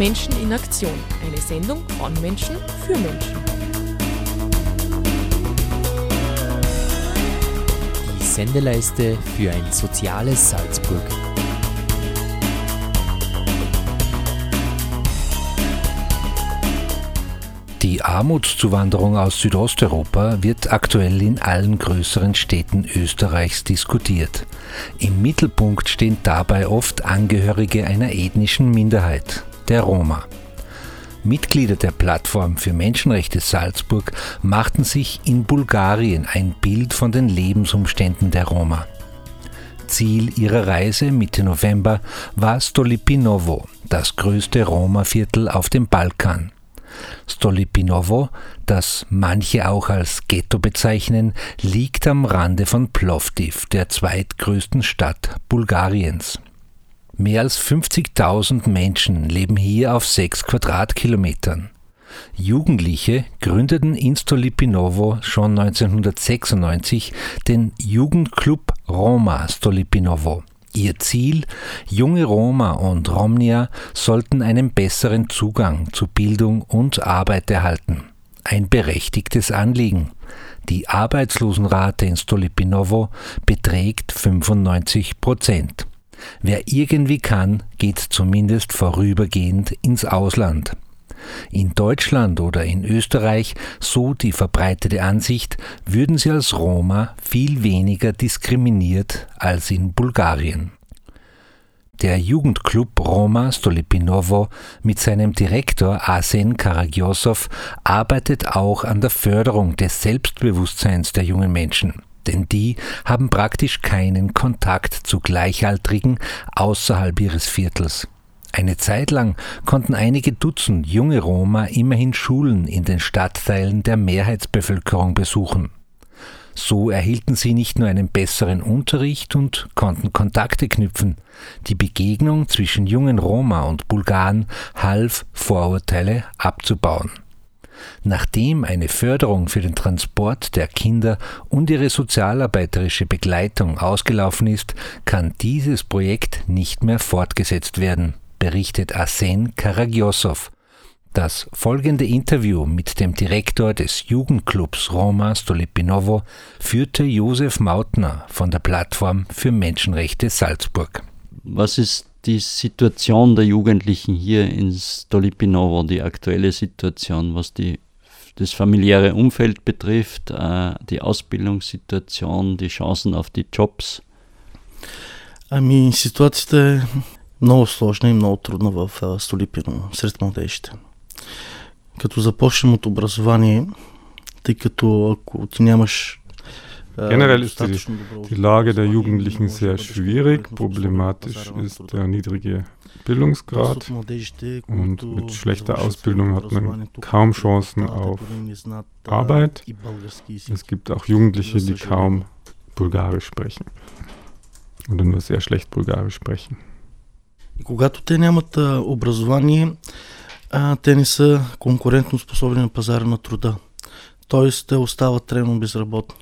Menschen in Aktion. Eine Sendung von Menschen für Menschen. Die Sendeleiste für ein soziales Salzburg. Die Armutszuwanderung aus Südosteuropa wird aktuell in allen größeren Städten Österreichs diskutiert. Im Mittelpunkt stehen dabei oft Angehörige einer ethnischen Minderheit, der Roma. Mitglieder der Plattform für Menschenrechte Salzburg machten sich in Bulgarien ein Bild von den Lebensumständen der Roma. Ziel ihrer Reise Mitte November war Stolipinovo, das größte Roma-Viertel auf dem Balkan. Stolipinovo, das manche auch als Ghetto bezeichnen, liegt am Rande von Plovdiv, der zweitgrößten Stadt Bulgariens. Mehr als 50.000 Menschen leben hier auf sechs Quadratkilometern. Jugendliche gründeten in Stolipinovo schon 1996 den Jugendclub Roma Stolipinovo. Ihr Ziel, junge Roma und Romnia sollten einen besseren Zugang zu Bildung und Arbeit erhalten. Ein berechtigtes Anliegen. Die Arbeitslosenrate in Stolipinovo beträgt 95 Prozent. Wer irgendwie kann, geht zumindest vorübergehend ins Ausland. In Deutschland oder in Österreich, so die verbreitete Ansicht, würden sie als Roma viel weniger diskriminiert als in Bulgarien. Der Jugendclub Roma Stolipinovo mit seinem Direktor Arsen Karagiosov arbeitet auch an der Förderung des Selbstbewusstseins der jungen Menschen denn die haben praktisch keinen Kontakt zu Gleichaltrigen außerhalb ihres Viertels. Eine Zeit lang konnten einige Dutzend junge Roma immerhin Schulen in den Stadtteilen der Mehrheitsbevölkerung besuchen. So erhielten sie nicht nur einen besseren Unterricht und konnten Kontakte knüpfen. Die Begegnung zwischen jungen Roma und Bulgaren half, Vorurteile abzubauen. Nachdem eine Förderung für den Transport der Kinder und ihre sozialarbeiterische Begleitung ausgelaufen ist, kann dieses Projekt nicht mehr fortgesetzt werden berichtet Arsen Karagiosov. Das folgende Interview mit dem Direktor des Jugendclubs Roma Stolipinovo führte Josef Mautner von der Plattform für Menschenrechte Salzburg. Was ist die Situation der Jugendlichen hier in Stolipinovo, die aktuelle Situation, was die, das familiäre Umfeld betrifft, äh, die Ausbildungssituation, die Chancen auf die Jobs? Ами ситуацията е много сложна и много трудна в Столипино сред младежите. Като започнем от образование, тъй като ако ти нямаш Generell ist die, die Lage der Jugendlichen sehr schwierig. Problematisch ist der niedrige Bildungsgrad und mit schlechter Ausbildung hat man kaum Chancen auf Arbeit. Es gibt auch Jugendliche, die kaum Bulgarisch sprechen oder nur sehr schlecht Bulgarisch sprechen. И когато те нямат а, образование, а, те не са конкурентно способни на пазара на труда. Тоест, те остават трайно безработни.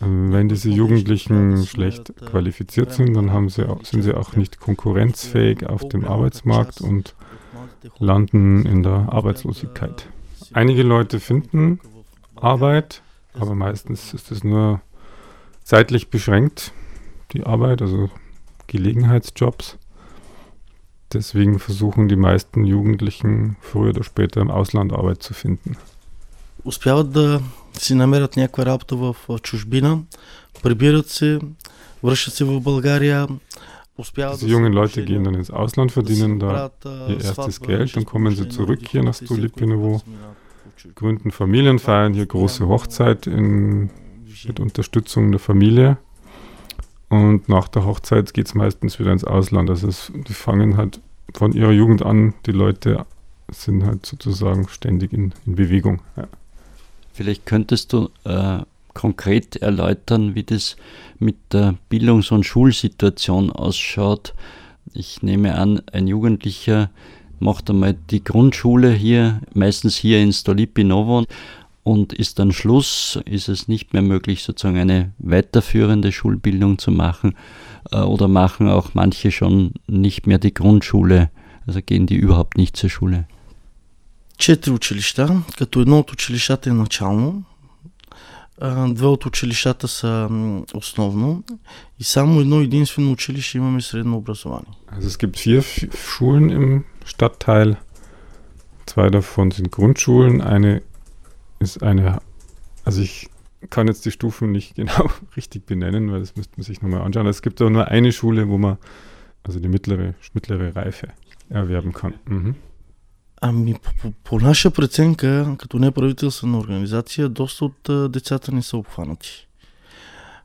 Wenn diese Jugendlichen schlecht qualifiziert sind, dann haben sie, sind sie auch nicht konkurrenzfähig auf dem Arbeitsmarkt und landen in der Arbeitslosigkeit. Einige Leute finden Arbeit, aber meistens ist es nur zeitlich beschränkt, die Arbeit, also Gelegenheitsjobs. Deswegen versuchen die meisten Jugendlichen früher oder später im Ausland Arbeit zu finden. Успяват да си намерят някаква работа в, в чужбина, прибират се, връщат се в България. Diese jungen Leute gehen dann ins Ausland, verdienen da ihr erstes Geld, dann kommen sie zurück hier nach Stolipinovo, gründen Familien, feiern hier große Hochzeit in, mit Unterstützung der Familie. Und nach der Hochzeit geht es meistens wieder ins Ausland. Also es, die fangen halt von ihrer Jugend an, die Leute sind halt sozusagen ständig in, in Bewegung. Ja. Vielleicht könntest du äh, konkret erläutern, wie das mit der Bildungs- und Schulsituation ausschaut. Ich nehme an, ein Jugendlicher macht einmal die Grundschule hier, meistens hier in Stolipinovo und ist dann Schluss, ist es nicht mehr möglich, sozusagen eine weiterführende Schulbildung zu machen äh, oder machen auch manche schon nicht mehr die Grundschule Also gehen die überhaupt nicht zur Schule? Четири училища, като едно от училищата е начално, две от училищата са основно и само едно единствено училище имаме средно образование. Also es gibt vier Schulen im Stadtteil. Zwei davon sind Grundschulen. Eine ist eine, also ich kann jetzt die Stufen nicht genau richtig benennen, weil das müsste man sich nochmal anschauen. Es gibt aber nur eine Schule, wo man also die mittlere, mittlere Reife erwerben kann. Mhm. Ами, по, по наша преценка, като неправителствена организация, доста от а, децата не са обхванати.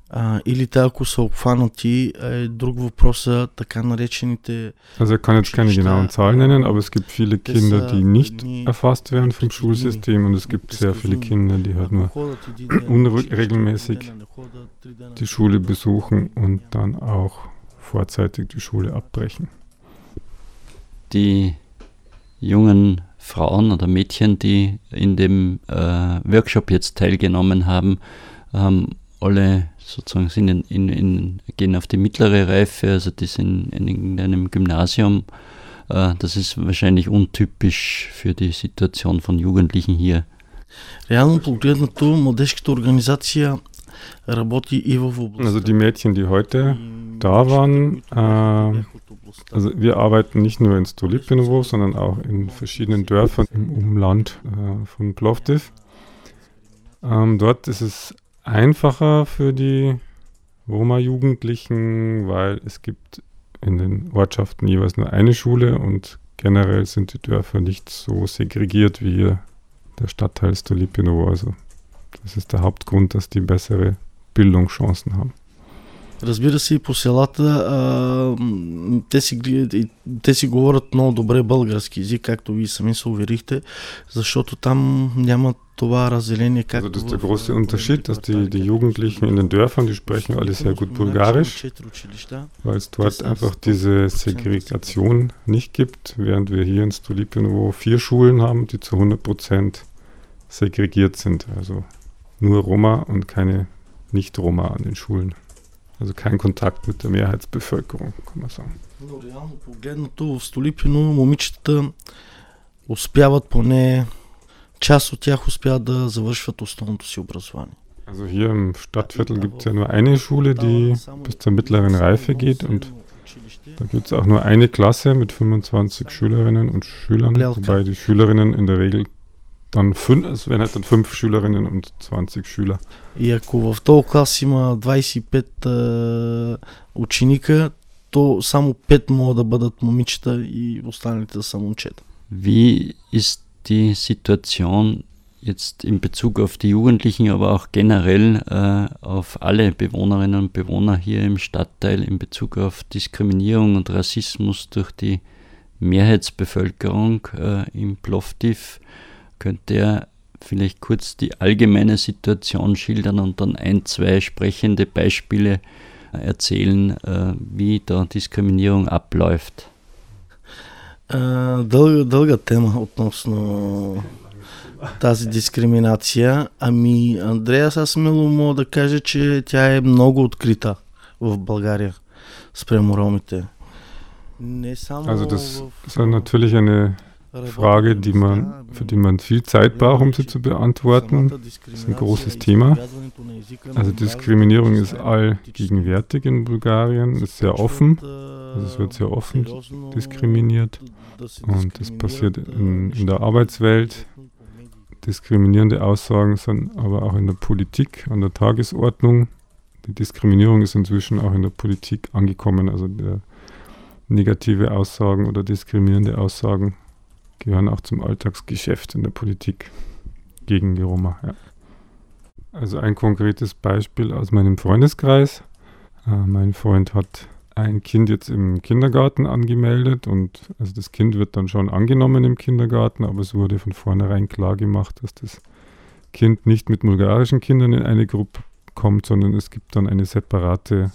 А, или те, ако са обхванати, е друг въпрос са така наречените... Also ich kann jetzt keine genauen Zahlen nennen, aber es gibt viele Kinder, die nicht erfasst werden vom Schulsystem und es gibt sehr viele Kinder, die halt nur unregelmäßig die Schule besuchen und dann auch vorzeitig die Schule abbrechen. Die jungen Frauen oder Mädchen, die in dem äh, Workshop jetzt teilgenommen haben, haben alle sozusagen sind in, in, in, gehen auf die mittlere Reife, also die sind in irgendeinem Gymnasium. Äh, das ist wahrscheinlich untypisch für die Situation von Jugendlichen hier. Реално погледнато, младежката организация also die Mädchen, die heute da waren, äh, also wir arbeiten nicht nur in Stolipinovo, sondern auch in verschiedenen Dörfern im Umland äh, von Plovdiv. Ähm, dort ist es einfacher für die Roma-Jugendlichen, weil es gibt in den Ortschaften jeweils nur eine Schule und generell sind die Dörfer nicht so segregiert wie der Stadtteil Stolipinovo. Also das ist der Hauptgrund, dass die bessere Bildungschancen haben. Разбира се, и по селата а, те, си, те си говорят много добре български язик, както вие сами се уверихте, защото там няма това разделение. Also das ist der große Unterschied, dass die, die Jugendlichen in den Dörfern, die sprechen alle sehr gut Bulgarisch, weil es dort einfach diese Segregation nicht gibt, während wir hier in Stolipinovo vier Schulen haben, die zu 100% segregiert sind. Also nur Roma und keine Nicht-Roma an den Schulen. Also kein Kontakt mit der Mehrheitsbevölkerung, kann man sagen. Но реално погледнато в Столипино момичетата успяват поне част от тях успяват да завършват основното си образование. Also hier im Stadtviertel gibt es ja nur eine Schule, die bis zur mittleren Reife geht und da gibt es auch nur eine Klasse mit 25 Schülerinnen und Schülern, wobei die Schülerinnen in der Regel dann fünf, es wären halt dann fünf Schülerinnen und 20 Schüler. И ако в този клас има 25 а, ученика, то само 5 могат да бъдат момичета и останалите да са момчета. Wie ist die Situation jetzt in Bezug auf die Jugendlichen, aber auch generell äh, auf alle Bewohnerinnen und Bewohner hier im Stadtteil in Bezug auf Diskriminierung und Rassismus durch die Mehrheitsbevölkerung äh, im Plovdiv? Könnte er vielleicht kurz die allgemeine Situation schildern und dann ein, zwei sprechende Beispiele erzählen, äh, wie da Diskriminierung abläuft? Дълга, дълга тема относно тази дискриминация. Ами, Андреас, аз смело мога да кажа, че тя е много открита в България спрямо ромите. Не само also das ist natürlich eine Frage, die man, für die man viel Zeit braucht, um sie zu beantworten. Das ist ein großes Thema. Also Diskriminierung ist allgegenwärtig in Bulgarien, ist sehr offen. Also es wird sehr offen diskriminiert. Und das passiert in, in der Arbeitswelt. Diskriminierende Aussagen sind aber auch in der Politik, an der Tagesordnung. Die Diskriminierung ist inzwischen auch in der Politik angekommen. Also der negative Aussagen oder diskriminierende Aussagen gehören auch zum Alltagsgeschäft in der Politik gegen die Roma. Ja. Also ein konkretes Beispiel aus meinem Freundeskreis. Äh, mein Freund hat ein Kind jetzt im Kindergarten angemeldet und also das Kind wird dann schon angenommen im Kindergarten, aber es wurde von vornherein klar gemacht, dass das Kind nicht mit bulgarischen Kindern in eine Gruppe kommt, sondern es gibt dann eine separate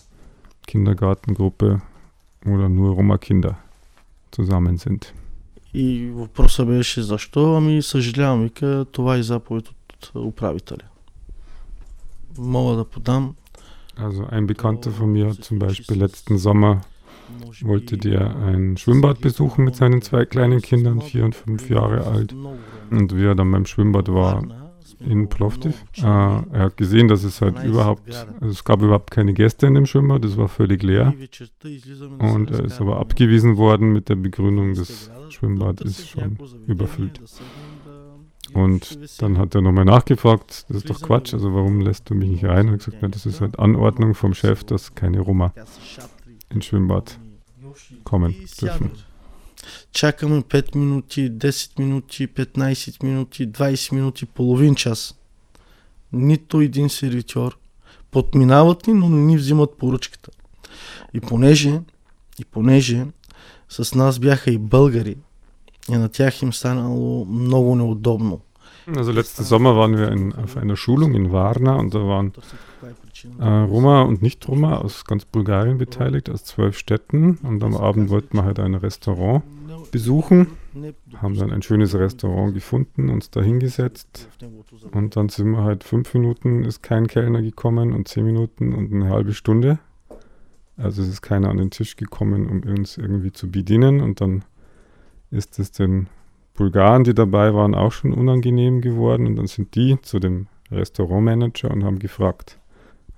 Kindergartengruppe, wo dann nur Roma-Kinder zusammen sind. И въпросът беше защо? Ами съжалявам, вика, това е заповед от управителя. Мога да подам. Also ein Bekannter von mir hat zum Beispiel letzten Sommer wollte der ein Schwimmbad besuchen mit seinen zwei kleinen Kindern, vier und fünf Jahre alt. Und wie er dann beim Schwimmbad war in Plovdiv, äh, er hat gesehen, dass es halt überhaupt, also es gab überhaupt keine Gäste in dem Schwimmbad, es war völlig leer. Und er ist aber abgewiesen worden mit der Begründung, das Schwimmbad ist schon überfüllt. Und dann hat er nochmal nachgefragt, das ist doch Quatsch, also warum lässt du mich nicht rein? Und er gesagt, na, das ist halt Anordnung vom Chef, dass keine Roma ins Schwimmbad kommen dürfen. Чакаме 5 минути, 10 минути, 15 минути, 20 минути, половин час. Нито един сервитьор. Подминават ни, но не ни взимат поръчката. И понеже, и понеже с нас бяха и българи, и на тях им станало много неудобно. Also letzten Sommer waren wir in, auf einer Schulung in Varna und da waren äh, Roma und Nicht-Roma aus ganz Bulgarien beteiligt, aus zwölf Städten. Und am Abend wollten wir halt ein Restaurant besuchen, haben dann ein schönes Restaurant gefunden, uns da hingesetzt. Und dann sind wir halt fünf Minuten, ist kein Kellner gekommen und zehn Minuten und eine halbe Stunde. Also es ist keiner an den Tisch gekommen, um uns irgendwie zu bedienen. Und dann ist es den Bulgaren, die dabei waren, auch schon unangenehm geworden. Und dann sind die zu dem Restaurantmanager und haben gefragt,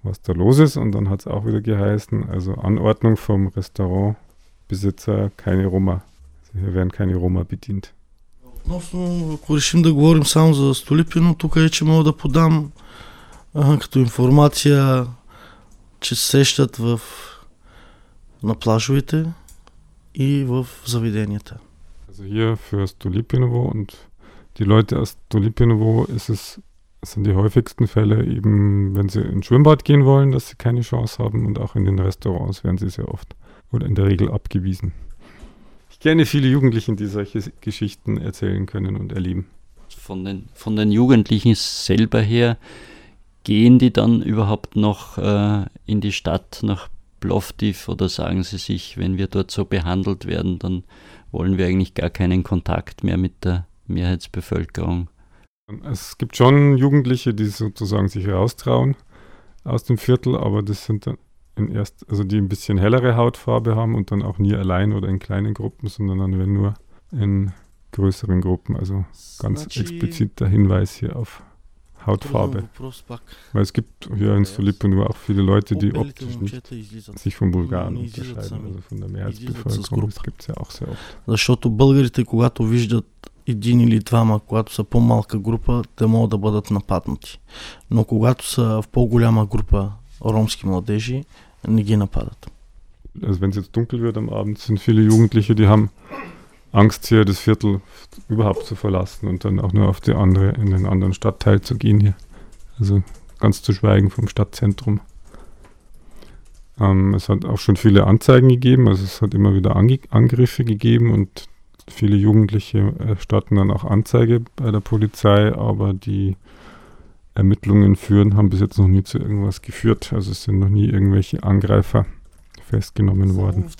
was da los ist. Und dann hat es auch wieder geheißen, also Anordnung vom Restaurantbesitzer, keine Roma. Also hier werden keine Roma bedient. Относно, ако решим да говорим само за Столипино, тук е, че мога да подам а, като информация, че се срещат в, на плажовете и в заведенията. Also hier für Stolipinovo und die Leute aus Stolipinovo ist es, sind die häufigsten Fälle eben, wenn sie ins Schwimmbad gehen wollen, dass sie keine Chance haben und auch in den Restaurants werden sie sehr oft oder in der Regel abgewiesen. Ich kenne viele Jugendliche, die solche Geschichten erzählen können und erleben. Von den, von den Jugendlichen selber her, gehen die dann überhaupt noch äh, in die Stadt nach Plovdiv oder sagen sie sich, wenn wir dort so behandelt werden, dann wollen wir eigentlich gar keinen Kontakt mehr mit der Mehrheitsbevölkerung. Es gibt schon Jugendliche, die sozusagen sich raustrauen aus dem Viertel, aber das sind dann in erst, also die ein bisschen hellere Hautfarbe haben und dann auch nie allein oder in kleinen Gruppen, sondern dann wenn nur in größeren Gruppen. Also ganz explizit der Hinweis hier auf Hautfarbe. Weil es gibt hier in Stolipo nur auch viele Leute, die optisch nicht sich von Bulgaren unterscheiden, also von der Mehrheitsbevölkerung. Das gibt es ja auch sehr oft. Защото българите, когато виждат един или двама, когато са по-малка група, те могат да бъдат нападнати. Но когато са в по-голяма група ромски младежи, Nigina-Padat. Also wenn es jetzt dunkel wird am Abend, sind viele Jugendliche, die haben Angst, hier das Viertel überhaupt zu verlassen und dann auch nur auf die andere, in den anderen Stadtteil zu gehen hier. Also ganz zu schweigen vom Stadtzentrum. Ähm, es hat auch schon viele Anzeigen gegeben, also es hat immer wieder Ange Angriffe gegeben und viele Jugendliche äh, erstatten dann auch Anzeige bei der Polizei, aber die Ermittlungen führen, haben bis jetzt noch nie zu irgendwas geführt. Also es sind noch nie irgendwelche Angreifer festgenommen worden.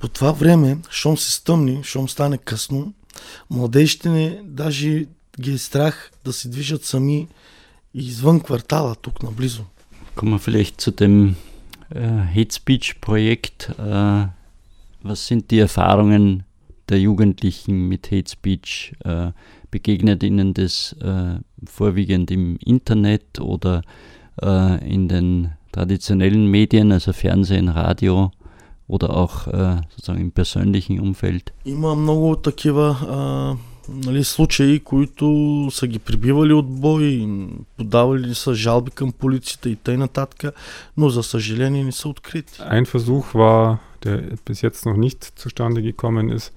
По това време, щом се стъмни, щом стане късно, младежите ни даже ги е страх да се движат сами извън квартала, тук наблизо. Kommen wir vielleicht zu dem äh, Hate Speech Projekt. Äh, was sind die Erfahrungen der Jugendlichen mit Hate Speech? Äh, begegnet ihnen das äh, vorwiegend im Internet oder äh, in den traditionellen Medien, also Fernsehen, Radio? oder auch äh, sozusagen im persönlichen Umfeld? Има много такива а, нали, случаи, които са ги прибивали от бой, подавали са жалби към полицията и т.н. нататък, но за съжаление не са открити. Ein Versuch war, der bis jetzt noch nicht zustande gekommen ist,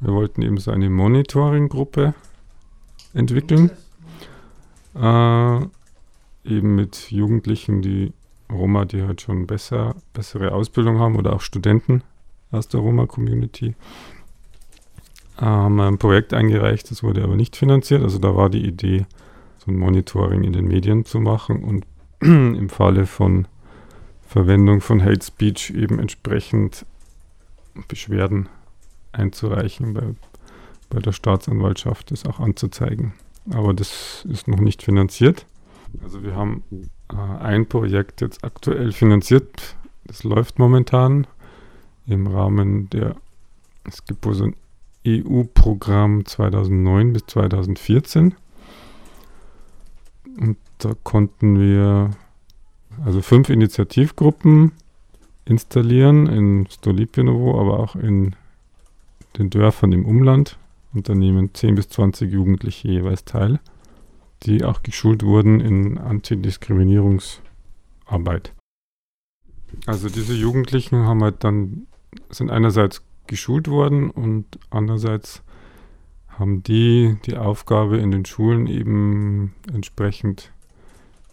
wir wollten eben so eine Monitoring-Gruppe entwickeln, äh, eben mit Jugendlichen, die Roma, die halt schon besser, bessere Ausbildung haben oder auch Studenten aus der Roma-Community. Haben ein Projekt eingereicht, das wurde aber nicht finanziert. Also da war die Idee, so ein Monitoring in den Medien zu machen und im Falle von Verwendung von Hate Speech eben entsprechend Beschwerden einzureichen bei, bei der Staatsanwaltschaft, das auch anzuzeigen. Aber das ist noch nicht finanziert. Also wir haben äh, ein Projekt jetzt aktuell finanziert. Das läuft momentan. im Rahmen der, es gibt wohl so ein EU-Programm 2009 bis 2014. Und da konnten wir also fünf Initiativgruppen installieren in Stolipinovo, aber auch in den Dörfern im Umland. Und da nehmen 10 bis 20 Jugendliche jeweils teil, die auch geschult wurden in Antidiskriminierungsarbeit. Also diese Jugendlichen haben halt dann, sind einerseits geschult worden und andererseits haben die die Aufgabe in den Schulen eben entsprechend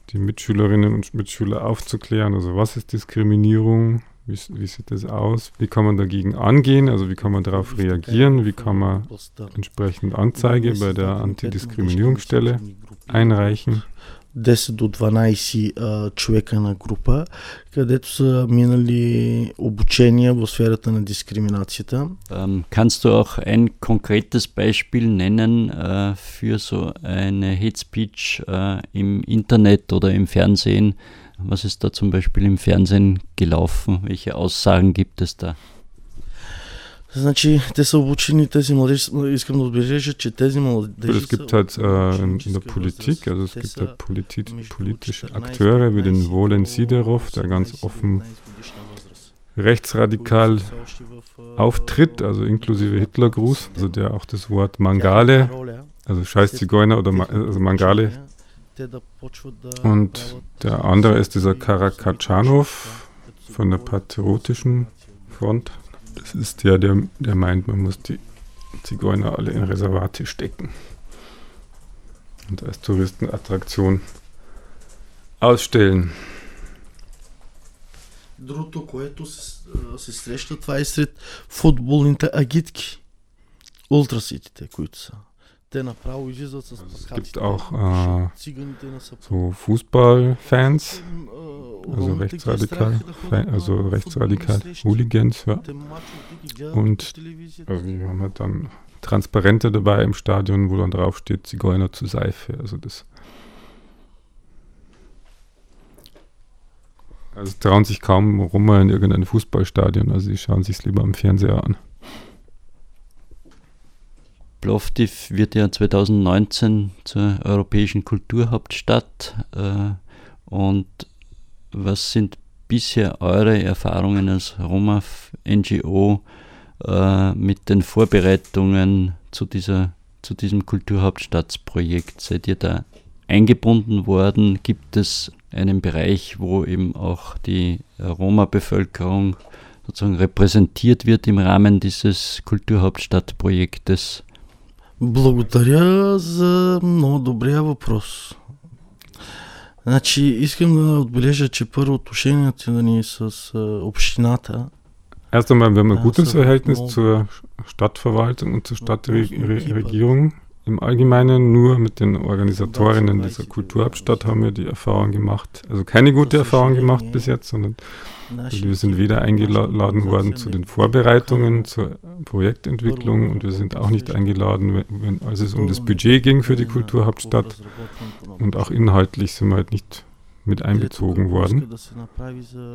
die Mitschülerinnen und Mitschüler aufzuklären. Also was ist Diskriminierung? Wie, wie, sieht das aus? Wie kann man dagegen angehen? Also wie kann man darauf reagieren? Wie kann man entsprechend Anzeige bei der Antidiskriminierungsstelle einreichen? 10 до 12 а, човека на група, където са минали обучения в сферата на дискриминацията. Ähm, kannst du auch ein konkretes Beispiel nennen äh, für so eine Hate Speech äh, im Internet oder im Fernsehen? Was ist da zum Beispiel im Fernsehen gelaufen? Welche Aussagen gibt es da? Значи, те са обучени, тези младежи, искам да отбележа, че тези младежи Es gibt halt äh, in der Politik, also es gibt halt politi politische Akteure wie den Wolen Siderov, der ganz offen rechtsradikal auftritt, also inklusive Hitlergruß, also der auch das Wort Mangale, also Scheiß Zigeuner oder also Mangale. Und der andere ist dieser Karakatschanov von der Patriotischen Front. Das ist der, der, der meint, man muss die Zigeuner alle in Reservate stecken und als Touristenattraktion ausstellen. Другото, което се, се среща, това е сред футболните агитки. Ултраситите, които са. Es gibt auch äh, so Fußballfans, also rechtsradikal, also rechtsradikal Hooligans, ja. Und also wir haben halt dann Transparente dabei im Stadion, wo dann drauf steht Zigeuner zu Seife. Also das Also trauen sich kaum Roma in irgendein Fußballstadion, also sie schauen sich es lieber am Fernseher an. Plovdiv wird ja 2019 zur europäischen Kulturhauptstadt. Äh, und was sind bisher eure Erfahrungen als Roma-NGO äh, mit den Vorbereitungen zu, dieser, zu diesem Kulturhauptstadtsprojekt? Seid ihr da eingebunden worden? Gibt es einen Bereich, wo eben auch die Roma-Bevölkerung sozusagen repräsentiert wird im Rahmen dieses Kulturhauptstadtprojektes? Благодаря за много добрия въпрос. Значи, искам да отбележа, че първо отношенията ни с общината Erst einmal, wir haben ein gutes Verhältnis zur Stadtverwaltung und zur Stadtregierung. Im Allgemeinen nur mit den Organisatorinnen dieser Kulturhauptstadt haben wir die Erfahrung gemacht, also keine gute Erfahrung gemacht bis jetzt, sondern wir sind weder eingeladen worden zu den Vorbereitungen zur Projektentwicklung und wir sind auch nicht eingeladen, wenn, als es um das Budget ging für die Kulturhauptstadt. Und auch inhaltlich sind wir halt nicht mit einbezogen worden.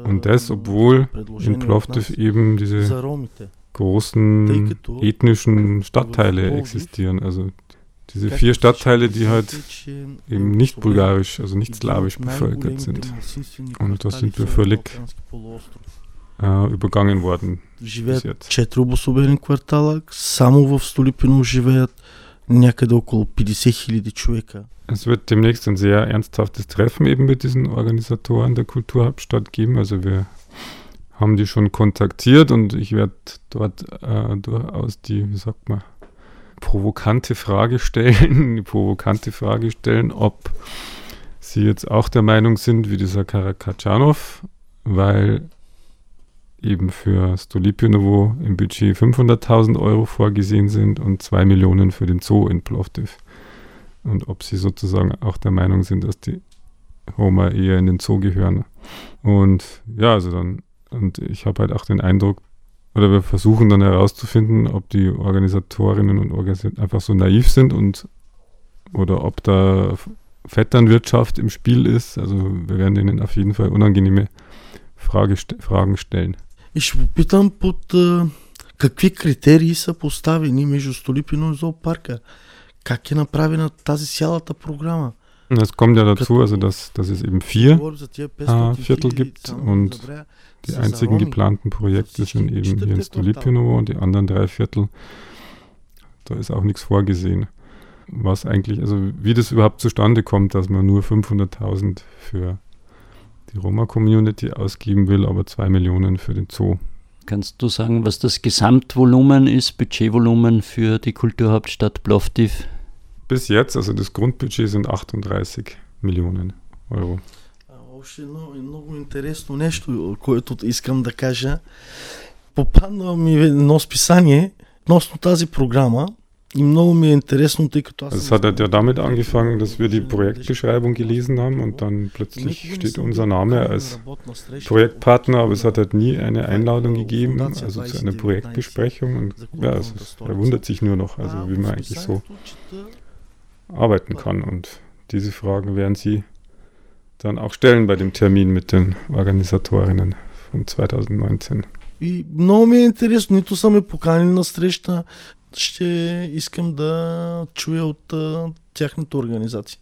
Und das, obwohl in Plovdiv eben diese großen ethnischen Stadtteile existieren. Also diese vier Stadtteile, die halt eben nicht bulgarisch, also nicht slawisch bevölkert sind. Und da sind wir völlig äh, übergangen worden bis jetzt. Четири обособени квартала, само в Столипино живеят някъде около 50 хиляди човека. Es wird demnächst ein sehr ernsthaftes Treffen eben mit diesen Organisatoren der Kulturhauptstadt geben. Also wir haben die schon kontaktiert und ich werde dort äh, durchaus die, wie sagt man, provokante Frage stellen, die provokante Frage stellen, ob sie jetzt auch der Meinung sind, wie dieser Karakatschanov, weil eben für Stolipinovo im Budget 500.000 Euro vorgesehen sind und 2 Millionen für den Zoo in Plovdiv. Und ob sie sozusagen auch der Meinung sind, dass die Roma eher in den Zoo gehören. Und ja, also dann, und ich habe halt auch den Eindruck, oder wir versuchen dann herauszufinden, ob die Organisatorinnen und Organisationen einfach so naiv sind und oder ob da Vetternwirtschaft im Spiel ist. Also wir werden ihnen auf jeden Fall unangenehme Frage, Fragen stellen. И ще попитам под а, какви критерии са поставени между Столипино и зоопарка. Как е направена тази цялата програма? Es kommt ja dazu, also dass, dass es eben vier äh, Viertel gibt und die einzigen geplanten Projekte sind eben hier in Stolipino und die anderen drei Viertel, da ist auch nichts vorgesehen. Was eigentlich, also wie das überhaupt zustande kommt, dass man nur 500.000 für die Roma-Community ausgeben will, aber zwei Millionen für den Zoo. Kannst du sagen, was das Gesamtvolumen ist, Budgetvolumen für die Kulturhauptstadt Plovdiv? Bis jetzt, also das Grundbudget sind 38 Millionen Euro Още едно, много интересно нещо, което искам да кажа. Попадна ми едно списание относно тази програма и много ми е интересно, тъй като аз... Es hat ja damit angefangen, dass wir die Projektbeschreibung gelesen haben und dann plötzlich steht unser Name als Projektpartner, aber es hat halt nie eine Einladung gegeben, also zu einer Projektbesprechung und ja, es, er wundert sich nur noch, also wie man eigentlich so arbeiten kann und diese Fragen werden Sie dann auch stellen bei dem Termin mit den Organisatorinnen von 2019. И много ми е интересно, нито са ме поканили на среща, ще искам да чуя от а, тяхната организация.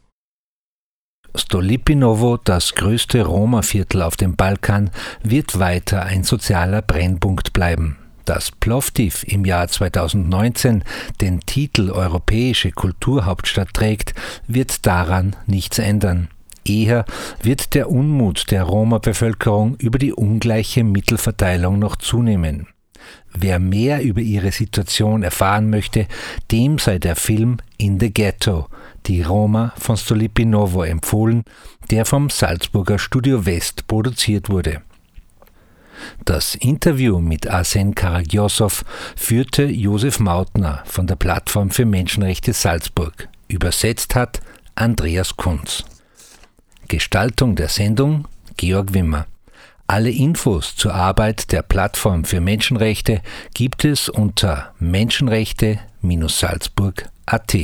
Stolipinovo, das größte Roma-Viertel auf dem Balkan, wird weiter ein sozialer Brennpunkt bleiben. Dass Plovdiv im Jahr 2019 den Titel Europäische Kulturhauptstadt trägt, wird daran nichts ändern. Eher wird der Unmut der Roma-Bevölkerung über die ungleiche Mittelverteilung noch zunehmen. Wer mehr über ihre Situation erfahren möchte, dem sei der Film In the Ghetto, die Roma von Stolipinovo empfohlen, der vom Salzburger Studio West produziert wurde. Das Interview mit Arsen Karagiosow führte Josef Mautner von der Plattform für Menschenrechte Salzburg. Übersetzt hat Andreas Kunz. Gestaltung der Sendung Georg Wimmer. Alle Infos zur Arbeit der Plattform für Menschenrechte gibt es unter menschenrechte-salzburg.at.